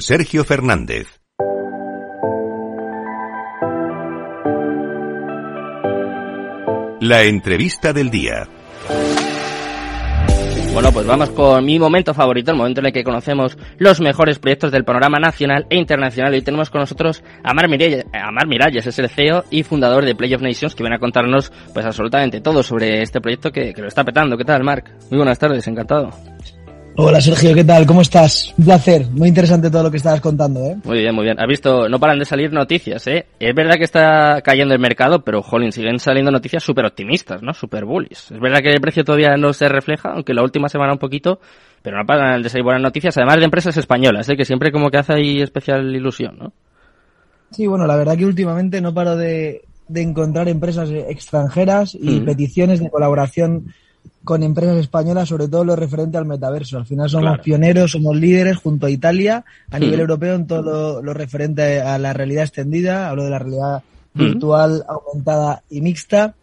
Sergio Fernández. La entrevista del día. Bueno, pues vamos con mi momento favorito, el momento en el que conocemos los mejores proyectos del panorama nacional e internacional. Hoy tenemos con nosotros a Mar Miralles, a Mar Miralles es el CEO y fundador de Play of Nations, que viene a contarnos pues absolutamente todo sobre este proyecto que, que lo está petando. ¿Qué tal, Marc? Muy buenas tardes, encantado. Hola Sergio, ¿qué tal? ¿Cómo estás? Un placer, muy interesante todo lo que estabas contando, ¿eh? Muy bien, muy bien. Has visto, no paran de salir noticias, ¿eh? Es verdad que está cayendo el mercado, pero, jolín, siguen saliendo noticias súper optimistas, ¿no? Súper bullies. Es verdad que el precio todavía no se refleja, aunque la última semana un poquito, pero no paran de salir buenas noticias, además de empresas españolas, ¿eh? Que siempre como que hace ahí especial ilusión, ¿no? Sí, bueno, la verdad que últimamente no paro de, de encontrar empresas extranjeras y Mm. peticiones de colaboración con empresas españolas, sobre todo lo referente al metaverso. Al final somos Claro. pioneros, somos líderes junto a Italia a Mm. nivel europeo en todo lo, lo referente a la realidad extendida, hablo de la realidad Mm. virtual, aumentada y mixta.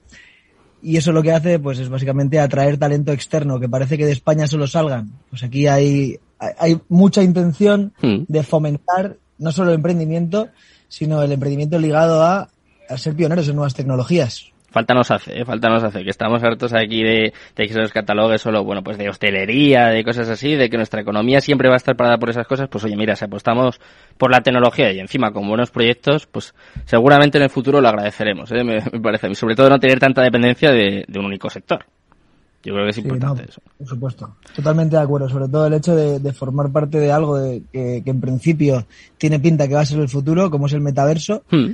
Y eso lo que hace, pues, es básicamente atraer talento externo, que parece que de España solo salgan. Pues aquí hay, hay- mucha intención Mm. de fomentar no solo el emprendimiento, sino el emprendimiento ligado a, a ser pioneros en nuevas tecnologías. Falta nos hace, ¿eh? falta nos hace, que estamos hartos aquí de, de que se nos catalogue solo, bueno, pues de hostelería, de cosas así, de que nuestra economía siempre va a estar parada por esas cosas, pues oye, mira, si apostamos por la tecnología y encima con buenos proyectos, pues seguramente en el futuro lo agradeceremos, ¿eh? me, me parece a mí, sobre todo no tener tanta dependencia de, de un único sector. Yo creo que es Sí, importante no, eso. Por supuesto. Totalmente de acuerdo. Sobre todo el hecho de, de formar parte de algo de, que, que en principio tiene pinta que va a ser el futuro, como es el metaverso, Hmm.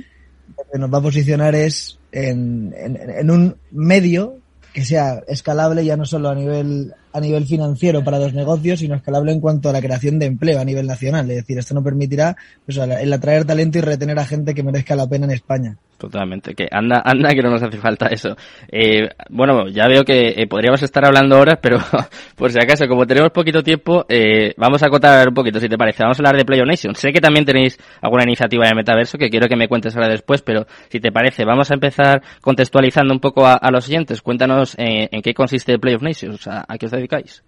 lo que nos va a posicionar es en, en, en un medio que sea escalable ya no solo a nivel a nivel financiero para los negocios, sino escalable en cuanto a la creación de empleo a nivel nacional. Es decir, esto nos permitirá pues, el atraer talento y retener a gente que merezca la pena en España. Totalmente, que anda, anda que no nos hace falta eso. Eh, bueno, ya veo que eh, podríamos estar hablando horas, pero por si acaso, como tenemos poquito tiempo, eh, vamos a acotar un poquito, si te parece. Vamos a hablar de Play Nation. Sé que también tenéis alguna iniciativa de metaverso que quiero que me cuentes ahora después, pero si te parece, vamos a empezar contextualizando un poco a, los oyentes. Cuéntanos eh, en qué consiste Play of Nations, a, qué dedicáis.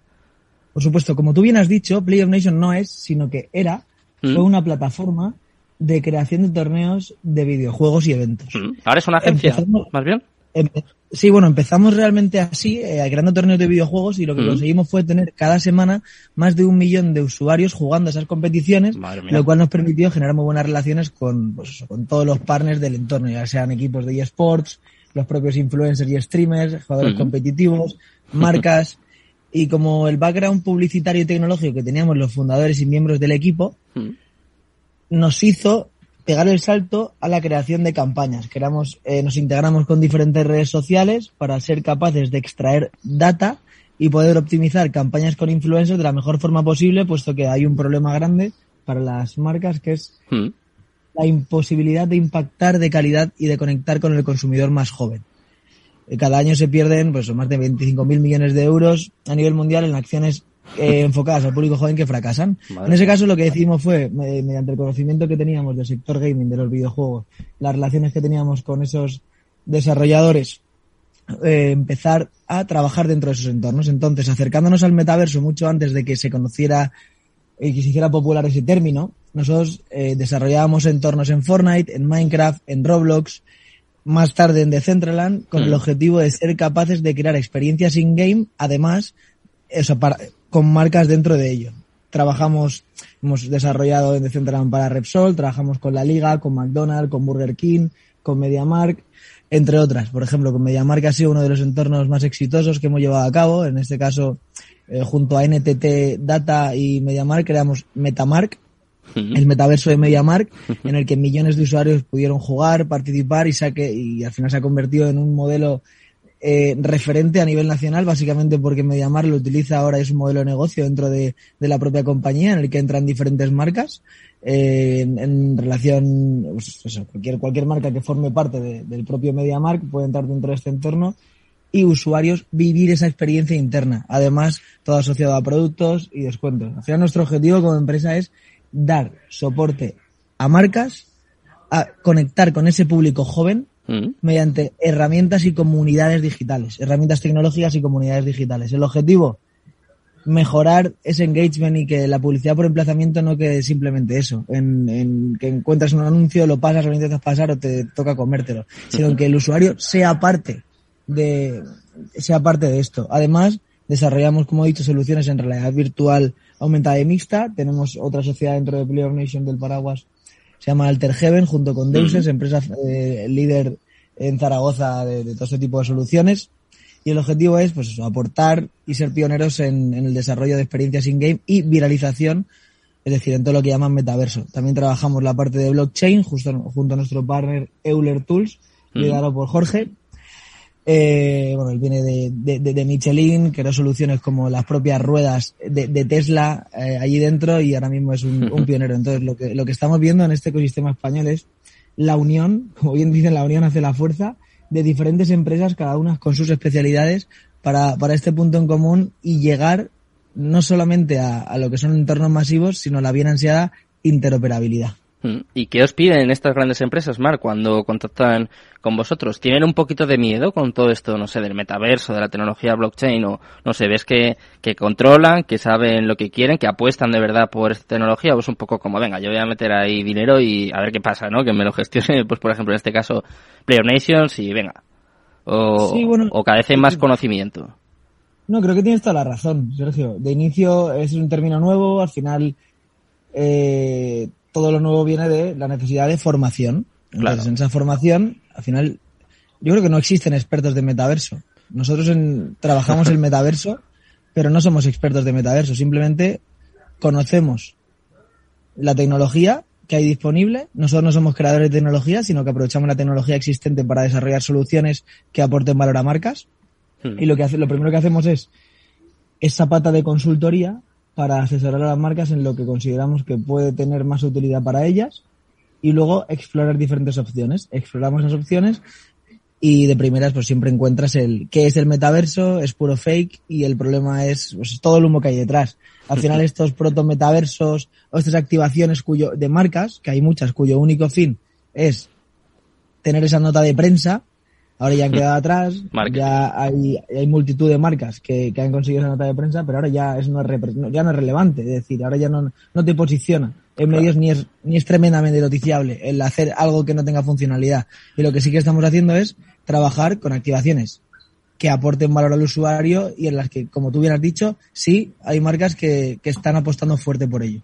Por supuesto, como tú bien has dicho, Play of Nation no es, sino que era, Mm. fue una plataforma de creación de torneos de videojuegos y eventos. Mm. Ahora es una agencia, Empezamos- más bien. Empe- Sí, bueno, empezamos realmente así, eh, creando torneos de videojuegos y lo que Mm. conseguimos fue tener cada semana más de un millón de usuarios jugando esas competiciones, lo cual nos permitió generar muy buenas relaciones con, pues, con todos los partners del entorno, ya sean equipos de eSports, los propios influencers y streamers, jugadores competitivos, marcas, y como el background publicitario y tecnológico que teníamos los fundadores y miembros del equipo, Mm. nos hizo pegar el salto a la creación de campañas. Creamos, eh, nos integramos con diferentes redes sociales para ser capaces de extraer data y poder optimizar campañas con influencers de la mejor forma posible, puesto que hay un problema grande para las marcas que es Mm. la imposibilidad de impactar de calidad y de conectar con el consumidor más joven. Eh, Cada año se pierden pues, más de 25.000 millones de euros a nivel mundial en acciones eh, enfocadas al público joven que fracasan. Madre en ese caso lo que decidimos fue, me- mediante el conocimiento que teníamos del sector gaming, de los videojuegos, las relaciones que teníamos con esos desarrolladores, eh, empezar a trabajar dentro de esos entornos. Entonces, acercándonos al metaverso mucho antes de que se conociera y que se hiciera popular ese término, nosotros desarrollábamos entornos en Fortnite, en Minecraft, en Roblox, más tarde en Decentraland, con el Mm. objetivo de ser capaces de crear experiencias in-game, además, eso, para, con marcas dentro de ello. Trabajamos, hemos desarrollado en Decentraland para Repsol, trabajamos con la Liga, con McDonald's, con Burger King, con MediaMark, entre otras. Por ejemplo, con MediaMark ha sido uno de los entornos más exitosos que hemos llevado a cabo. En este caso, eh, junto a NTT Data y MediaMark creamos Metamark. El metaverso de MediaMark, en el que millones de usuarios pudieron jugar, participar y saque, y al final se ha convertido en un modelo eh, referente a nivel nacional, básicamente porque MediaMark lo utiliza ahora, es un modelo de negocio dentro de, de la propia compañía, en el que entran diferentes marcas, eh, en, en relación, pues eso, cualquier, cualquier marca que forme parte de- del propio MediaMark puede entrar dentro de este entorno y usuarios vivir esa experiencia interna. Además, todo asociado a productos y descuentos. Al final, nuestro objetivo como empresa es dar soporte a marcas, a conectar con ese público joven Mm. mediante herramientas y comunidades digitales, herramientas tecnológicas y comunidades digitales. El objetivo, mejorar ese engagement y que la publicidad por emplazamiento no quede simplemente eso, en, en que encuentras un anuncio, lo pasas, lo intentas pasar o te toca comértelo, sino que el usuario sea parte de, sea parte de esto. Además, desarrollamos, como he dicho, soluciones en realidad virtual aumentada y mixta. Tenemos otra sociedad dentro de Player Nation del Paraguas, se llama Alter Heaven, junto con Deuses, empresa eh, líder en Zaragoza de, de todo este tipo de soluciones y el objetivo es pues eso, aportar y ser pioneros en, en el desarrollo de experiencias in-game y viralización, es decir, en todo lo que llaman metaverso. También trabajamos la parte de blockchain justo, junto a nuestro partner Euler Tools, liderado por Jorge. Eh, bueno, él viene de, de, de, Michelin, creó soluciones como las propias ruedas de, de Tesla eh, allí dentro y ahora mismo es un, un, pionero. Entonces, lo que, lo que estamos viendo en este ecosistema español es la unión, como bien dicen, la unión hace la fuerza de diferentes empresas, cada una con sus especialidades, para, para este punto en común y llegar no solamente a, a lo que son entornos masivos, sino a la bien ansiada interoperabilidad. Mm. ¿Y qué os piden estas grandes empresas, Mar, cuando contactan con vosotros? ¿Tienen un poquito de miedo con todo esto, no sé, del metaverso, de la tecnología blockchain? O, no sé, ves que, que controlan, que saben lo que quieren, que apuestan de verdad por esta tecnología? ¿O es un poco como, venga, yo voy a meter ahí dinero y a ver qué pasa, ¿no? Que me lo gestione, pues por ejemplo, en este caso, Player Nations y venga. O, sí, bueno, o cada vez hay más conocimiento. No, creo que tienes toda la razón, Sergio. De inicio es un término nuevo, al final eh, todo lo nuevo viene de la necesidad de formación. Entonces, claro. en esa formación, al final, yo creo que no existen expertos de metaverso. Nosotros en, trabajamos el metaverso, pero no somos expertos de metaverso. Simplemente conocemos la tecnología que hay disponible. Nosotros no somos creadores de tecnología, sino que aprovechamos la tecnología existente para desarrollar soluciones que aporten valor a marcas. Hmm. Y lo que hace, lo primero que hacemos es esa pata de consultoría para asesorar a las marcas en lo que consideramos que puede tener más utilidad para ellas y luego explorar diferentes opciones. Exploramos las opciones y de primeras pues siempre encuentras el qué es el metaverso, es puro fake y el problema es pues, todo el humo que hay detrás. Al final estos proto metaversos o estas activaciones cuyo de marcas, que hay muchas cuyo único fin es tener esa nota de prensa, Ahora ya han quedado atrás, Marketing. ya hay, hay multitud de marcas que, que, han conseguido esa nota de prensa, pero ahora ya es no es, ya no es relevante, es decir, ahora ya no, no te posiciona en claro. medios ni es, ni es tremendamente noticiable el hacer algo que no tenga funcionalidad. Y lo que sí que estamos haciendo es trabajar con activaciones que aporten valor al usuario y en las que, como tú bien has dicho, sí hay marcas que, que están apostando fuerte por ello.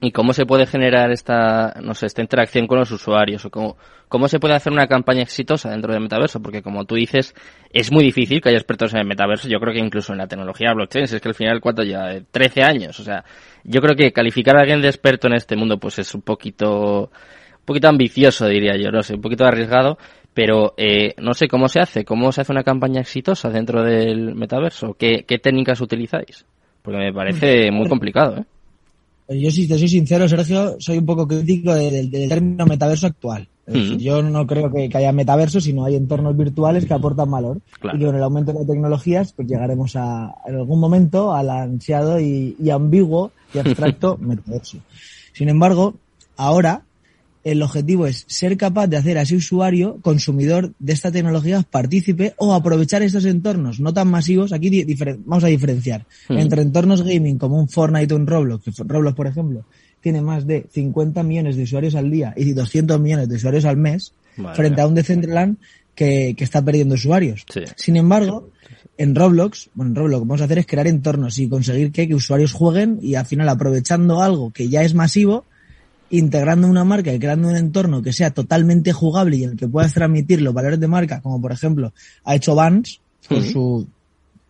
¿Y cómo se puede generar esta, no sé, esta interacción con los usuarios? ¿O cómo, cómo se puede hacer una campaña exitosa dentro del metaverso? Porque como tú dices, es muy difícil que haya expertos en el metaverso. Yo creo que incluso en la tecnología blockchain, es que al final, ¿cuánto ya? 13 años. O sea, yo creo que calificar a alguien de experto en este mundo, pues es un poquito, un poquito ambicioso, diría yo, no sé, un poquito arriesgado. Pero eh, no sé cómo se hace, cómo se hace una campaña exitosa dentro del metaverso. ¿Qué, qué técnicas utilizáis? Porque me parece muy complicado, ¿eh? Yo, si te soy sincero, Sergio, soy un poco crítico del, del término metaverso actual. Es decir. Yo no creo que, que, haya metaverso, sino hay entornos virtuales que aportan valor. Claro. Y que con el aumento de tecnologías, pues llegaremos a, en algún momento al ansiado y, y ambiguo y abstracto metaverso. Sin embargo, ahora el objetivo es ser capaz de hacer a ese usuario, consumidor de esta tecnología, partícipe o aprovechar estos entornos no tan masivos. Aquí vamos a diferenciar mm. entre entornos gaming como un Fortnite o un Roblox, que Roblox, por ejemplo, tiene más de 50 millones de usuarios al día y 200 millones de usuarios al mes, frente a un Decentraland que, que está perdiendo usuarios. Sí. Sin embargo, en Roblox, bueno, en Roblox lo que vamos a hacer es crear entornos y conseguir que, que usuarios jueguen y al final aprovechando algo que ya es masivo, integrando una marca y creando un entorno que sea totalmente jugable y en el que puedas transmitir los valores de marca, como por ejemplo ha hecho Vans con su,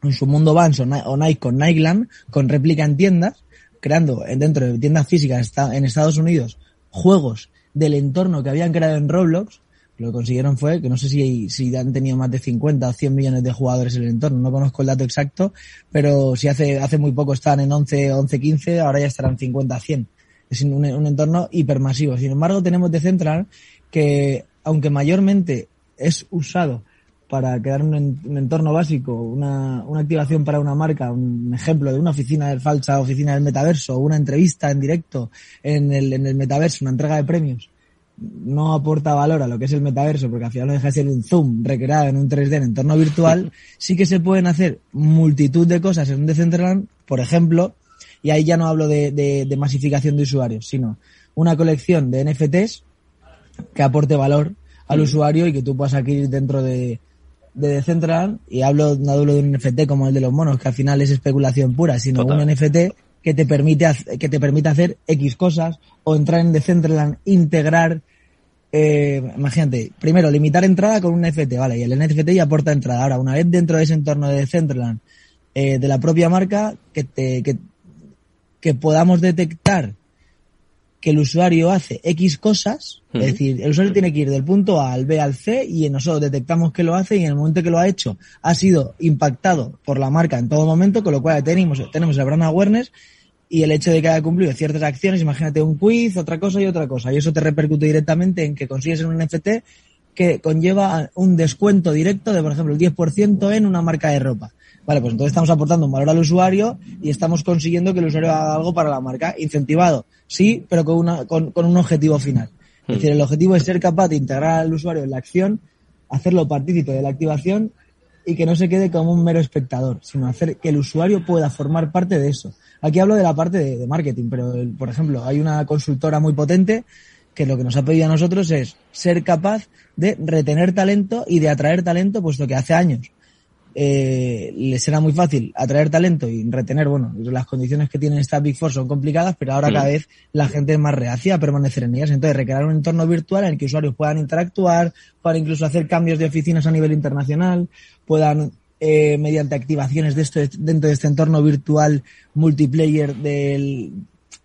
con su mundo Vans o Nike con Nikeland, con réplica en tiendas, creando dentro de tiendas físicas en Estados Unidos juegos del entorno que habían creado en Roblox. Lo que consiguieron fue que no sé si, si han tenido más de 50 o 100 millones de jugadores en el entorno, no conozco el dato exacto, pero si hace, hace muy poco estaban en 11, 11, 15, ahora ya estarán 50, 100 es un, un entorno hipermasivo. Sin embargo, tenemos Decentral que, aunque mayormente es usado para crear un, un entorno básico, una, una, activación para una marca, un ejemplo de una oficina de falsa oficina del metaverso, una entrevista en directo en el, en el metaverso, una entrega de premios, no aporta valor a lo que es el metaverso, porque al final no deja de ser un zoom recreado en un 3D en entorno virtual, sí que se pueden hacer multitud de cosas en un Decentraland, por ejemplo, y ahí ya no hablo de, de masificación de usuarios, sino una colección de NFTs que aporte valor al usuario y que tú puedas adquirir dentro de, de Decentraland, y hablo, no hablo de un NFT como el de los monos, que al final es especulación pura, sino un NFT que te permite que te permite hacer X cosas o entrar en Decentraland, integrar eh, imagínate, primero limitar entrada con un NFT, vale, y el NFT ya aporta entrada. Ahora, una vez dentro de ese entorno de Decentraland, eh, de la propia marca, que, te, que, que podamos detectar que el usuario hace X cosas, es decir, el usuario tiene que ir del punto A al B al C y nosotros detectamos que lo hace y en el momento que lo ha hecho ha sido impactado por la marca en todo momento, con lo cual tenemos, tenemos el brand awareness y el hecho de que haya cumplido ciertas acciones, imagínate un quiz, otra cosa y otra cosa, y eso te repercute directamente en que consigues un NFT que conlleva un descuento directo de, por ejemplo, el 10% en una marca de ropa. Vale, pues entonces estamos aportando un valor al usuario y estamos consiguiendo que el usuario haga algo para la marca. Incentivado, sí, pero con, una, con, un objetivo final. Es decir, el objetivo es ser capaz de integrar al usuario en la acción, hacerlo partícipe de la activación y que no se quede como un mero espectador, sino hacer que el usuario pueda formar parte de eso. Aquí hablo de la parte de marketing, pero por ejemplo, hay una consultora muy potente que lo que nos ha pedido a nosotros es ser capaz de retener talento y de atraer talento, puesto que hace años eh, les será muy fácil atraer talento y retener, bueno, las condiciones que tienen esta Big Four son complicadas, pero ahora cada vez la gente es más reacia a permanecer en ellas. Entonces, recrear un entorno virtual en el que usuarios puedan interactuar, puedan incluso hacer cambios de oficinas a nivel internacional, puedan eh, mediante activaciones de esto dentro de este entorno virtual multiplayer del,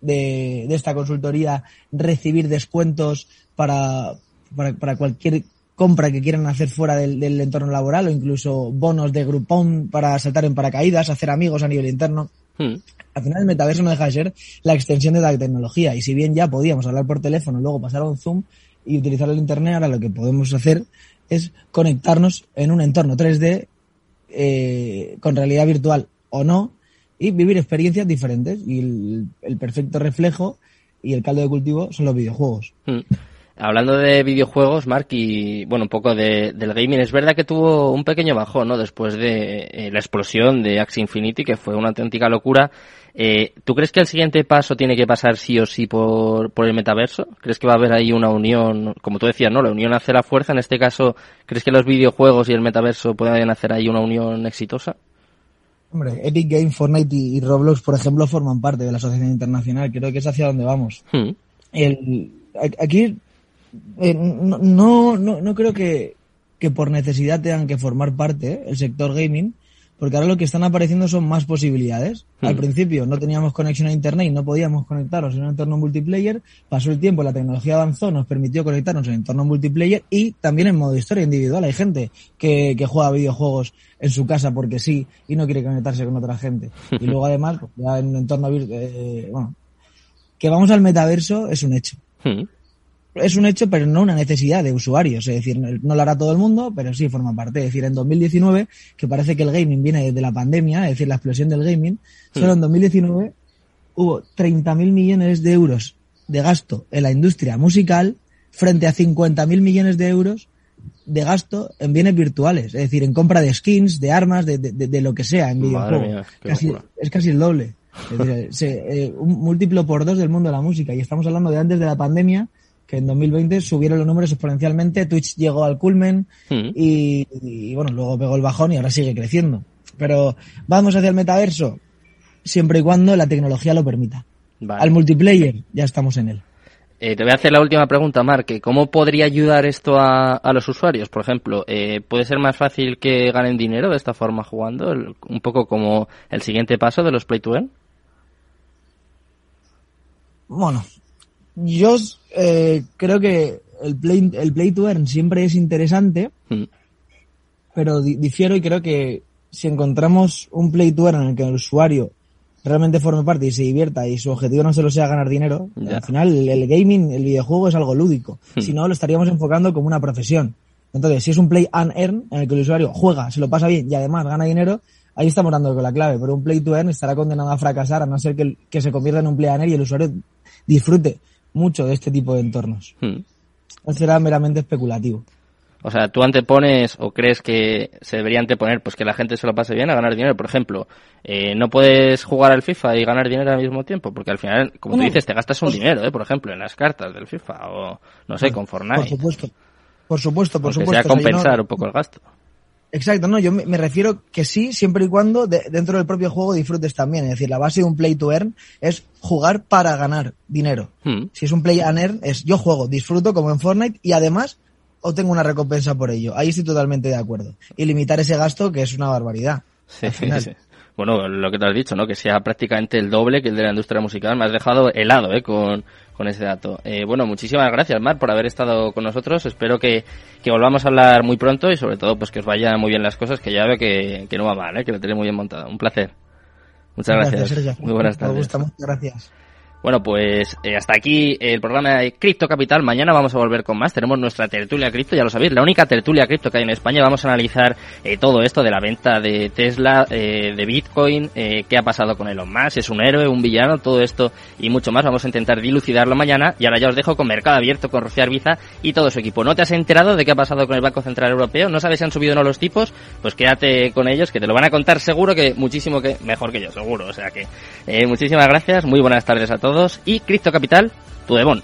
de, de esta consultoría recibir descuentos para, para, para cualquier compra que quieran hacer fuera del, entorno laboral o incluso bonos de Groupon para saltar en paracaídas, hacer amigos a nivel interno. Hmm. Al final el metaverso no deja de ser la extensión de la tecnología y si bien ya podíamos hablar por teléfono, luego pasar a un Zoom y utilizar el Internet, ahora lo que podemos hacer es conectarnos en un entorno 3D eh, con realidad virtual o no y vivir experiencias diferentes y el, perfecto reflejo y el caldo de cultivo son los videojuegos. Hmm. Hablando de videojuegos, Mark, y bueno, un poco de, del gaming, es verdad que tuvo un pequeño bajón, ¿no? Después de eh, la explosión de Axie Infinity, que fue una auténtica locura. Eh, ¿Tú crees que el siguiente paso tiene que pasar sí o sí por, por el metaverso? ¿Crees que va a haber ahí una unión, como tú decías, ¿no? La unión hace la fuerza. En este caso, ¿crees que los videojuegos y el metaverso pueden hacer ahí una unión exitosa? Hombre, Epic Games, Fortnite y, Roblox, por ejemplo, forman parte de la asociación internacional. Creo que es hacia donde vamos. Hmm. El, aquí eh, no, no, no, creo que, que por necesidad tengan que formar parte ¿eh? el sector gaming, porque ahora lo que están apareciendo son más posibilidades. Hmm. Al principio no teníamos conexión a internet y no podíamos conectarnos en un entorno multiplayer. Pasó el tiempo, la tecnología avanzó, nos permitió conectarnos en entorno multiplayer y también en modo historia individual. Hay gente que, que juega videojuegos en su casa porque sí y no quiere conectarse con otra gente. Y luego además, pues, ya en un entorno eh, bueno, que vamos al metaverso es un hecho. Hmm es un hecho, pero no una necesidad de usuarios. Es decir, no lo hará todo el mundo, pero sí forma parte. Es decir, en 2019, que parece que el gaming viene desde la pandemia, es decir, la explosión del gaming, solo en 2019 hubo 30.000 millones de euros de gasto en la industria musical frente a 50.000 millones de euros de gasto en bienes virtuales, es decir, en compra de skins, de armas, de, de, lo que sea en videojuegos. es casi el doble. Eh, un múltiplo por dos del mundo de la música. Y estamos hablando de antes de la pandemia, que en 2020 subieron los números exponencialmente, Twitch llegó al culmen hmm. y, bueno, luego pegó el bajón y ahora sigue creciendo. Pero vamos hacia el metaverso siempre y cuando la tecnología lo permita. Al multiplayer ya estamos en él. Eh, te voy a hacer la última pregunta, Mark. ¿Cómo podría ayudar esto a, los usuarios? Por ejemplo, eh, ¿puede ser más fácil que ganen dinero de esta forma jugando? un poco como el siguiente paso de los Play to Earn. Bueno, yo eh, creo que el play, el play to earn siempre es interesante, hmm. pero difiero y creo que si encontramos un play to earn en el que el usuario realmente forme parte y se divierta y su objetivo no solo sea ganar dinero, al final el, gaming, el videojuego es algo lúdico. Hmm. Si no, lo estaríamos enfocando como una profesión. Entonces, si es un play and earn en el que el usuario juega, se lo pasa bien y además gana dinero, ahí estamos dando con la clave. Pero un play to earn estará condenado a fracasar a no ser que, que se convierta en un play and earn y el usuario disfrute mucho de este tipo de entornos. Hmm. será meramente especulativo. O sea, tú antepones o crees que se debería anteponer pues que la gente se lo pase bien a ganar dinero. Por ejemplo, eh, no puedes jugar al FIFA y ganar dinero al mismo tiempo, porque al final, como tú dices, te gastas un dinero, ¿eh? por ejemplo, en las cartas del FIFA o, no sé, con Fortnite. Por supuesto, por supuesto, por Aunque supuesto. sea compensar un poco el gasto. Exacto, no, yo me, refiero que sí, siempre y cuando dentro del propio juego disfrutes también. Es decir, la base de un play to earn es jugar para ganar dinero. Hmm. Si es un play and earn, es yo juego, disfruto como en Fortnite y además o tengo una recompensa por ello. Ahí estoy totalmente de acuerdo. Y limitar ese gasto, que es una barbaridad. Sí, sí. Bueno, lo que te has dicho, ¿no? Que sea prácticamente el doble que el de la industria musical. Me has dejado helado, ¿eh? Con, con ese dato. Eh, bueno, muchísimas gracias, Mar, por haber estado con nosotros. Espero que, que, volvamos a hablar muy pronto y sobre todo, pues que os vayan muy bien las cosas, que ya veo que, que no va mal, ¿eh? Que lo tenéis muy bien montado. Un placer. Muchas gracias. muy buenas tardes. Me gusta, muchas gracias. Bueno, pues eh, hasta aquí el programa de Cripto Capital. Mañana vamos a volver con más. Tenemos nuestra tertulia cripto, ya lo sabéis, la única tertulia cripto que hay en España. Vamos a analizar eh, todo esto de la venta de Tesla, eh, de Bitcoin, eh, qué ha pasado con Elon Musk, es un héroe, un villano, todo esto y mucho más. Vamos a intentar dilucidarlo mañana. Y ahora ya os dejo con Mercado Abierto, con Rocío Arbiza y todo su equipo. ¿No te has enterado de qué ha pasado con el Banco Central Europeo? ¿No sabes si han subido o no los tipos? Pues quédate con ellos, que te lo van a contar seguro que muchísimo que mejor que yo, seguro. O sea que muchísimas gracias, muy buenas tardes a todos y Cripto Capital, tu Devon.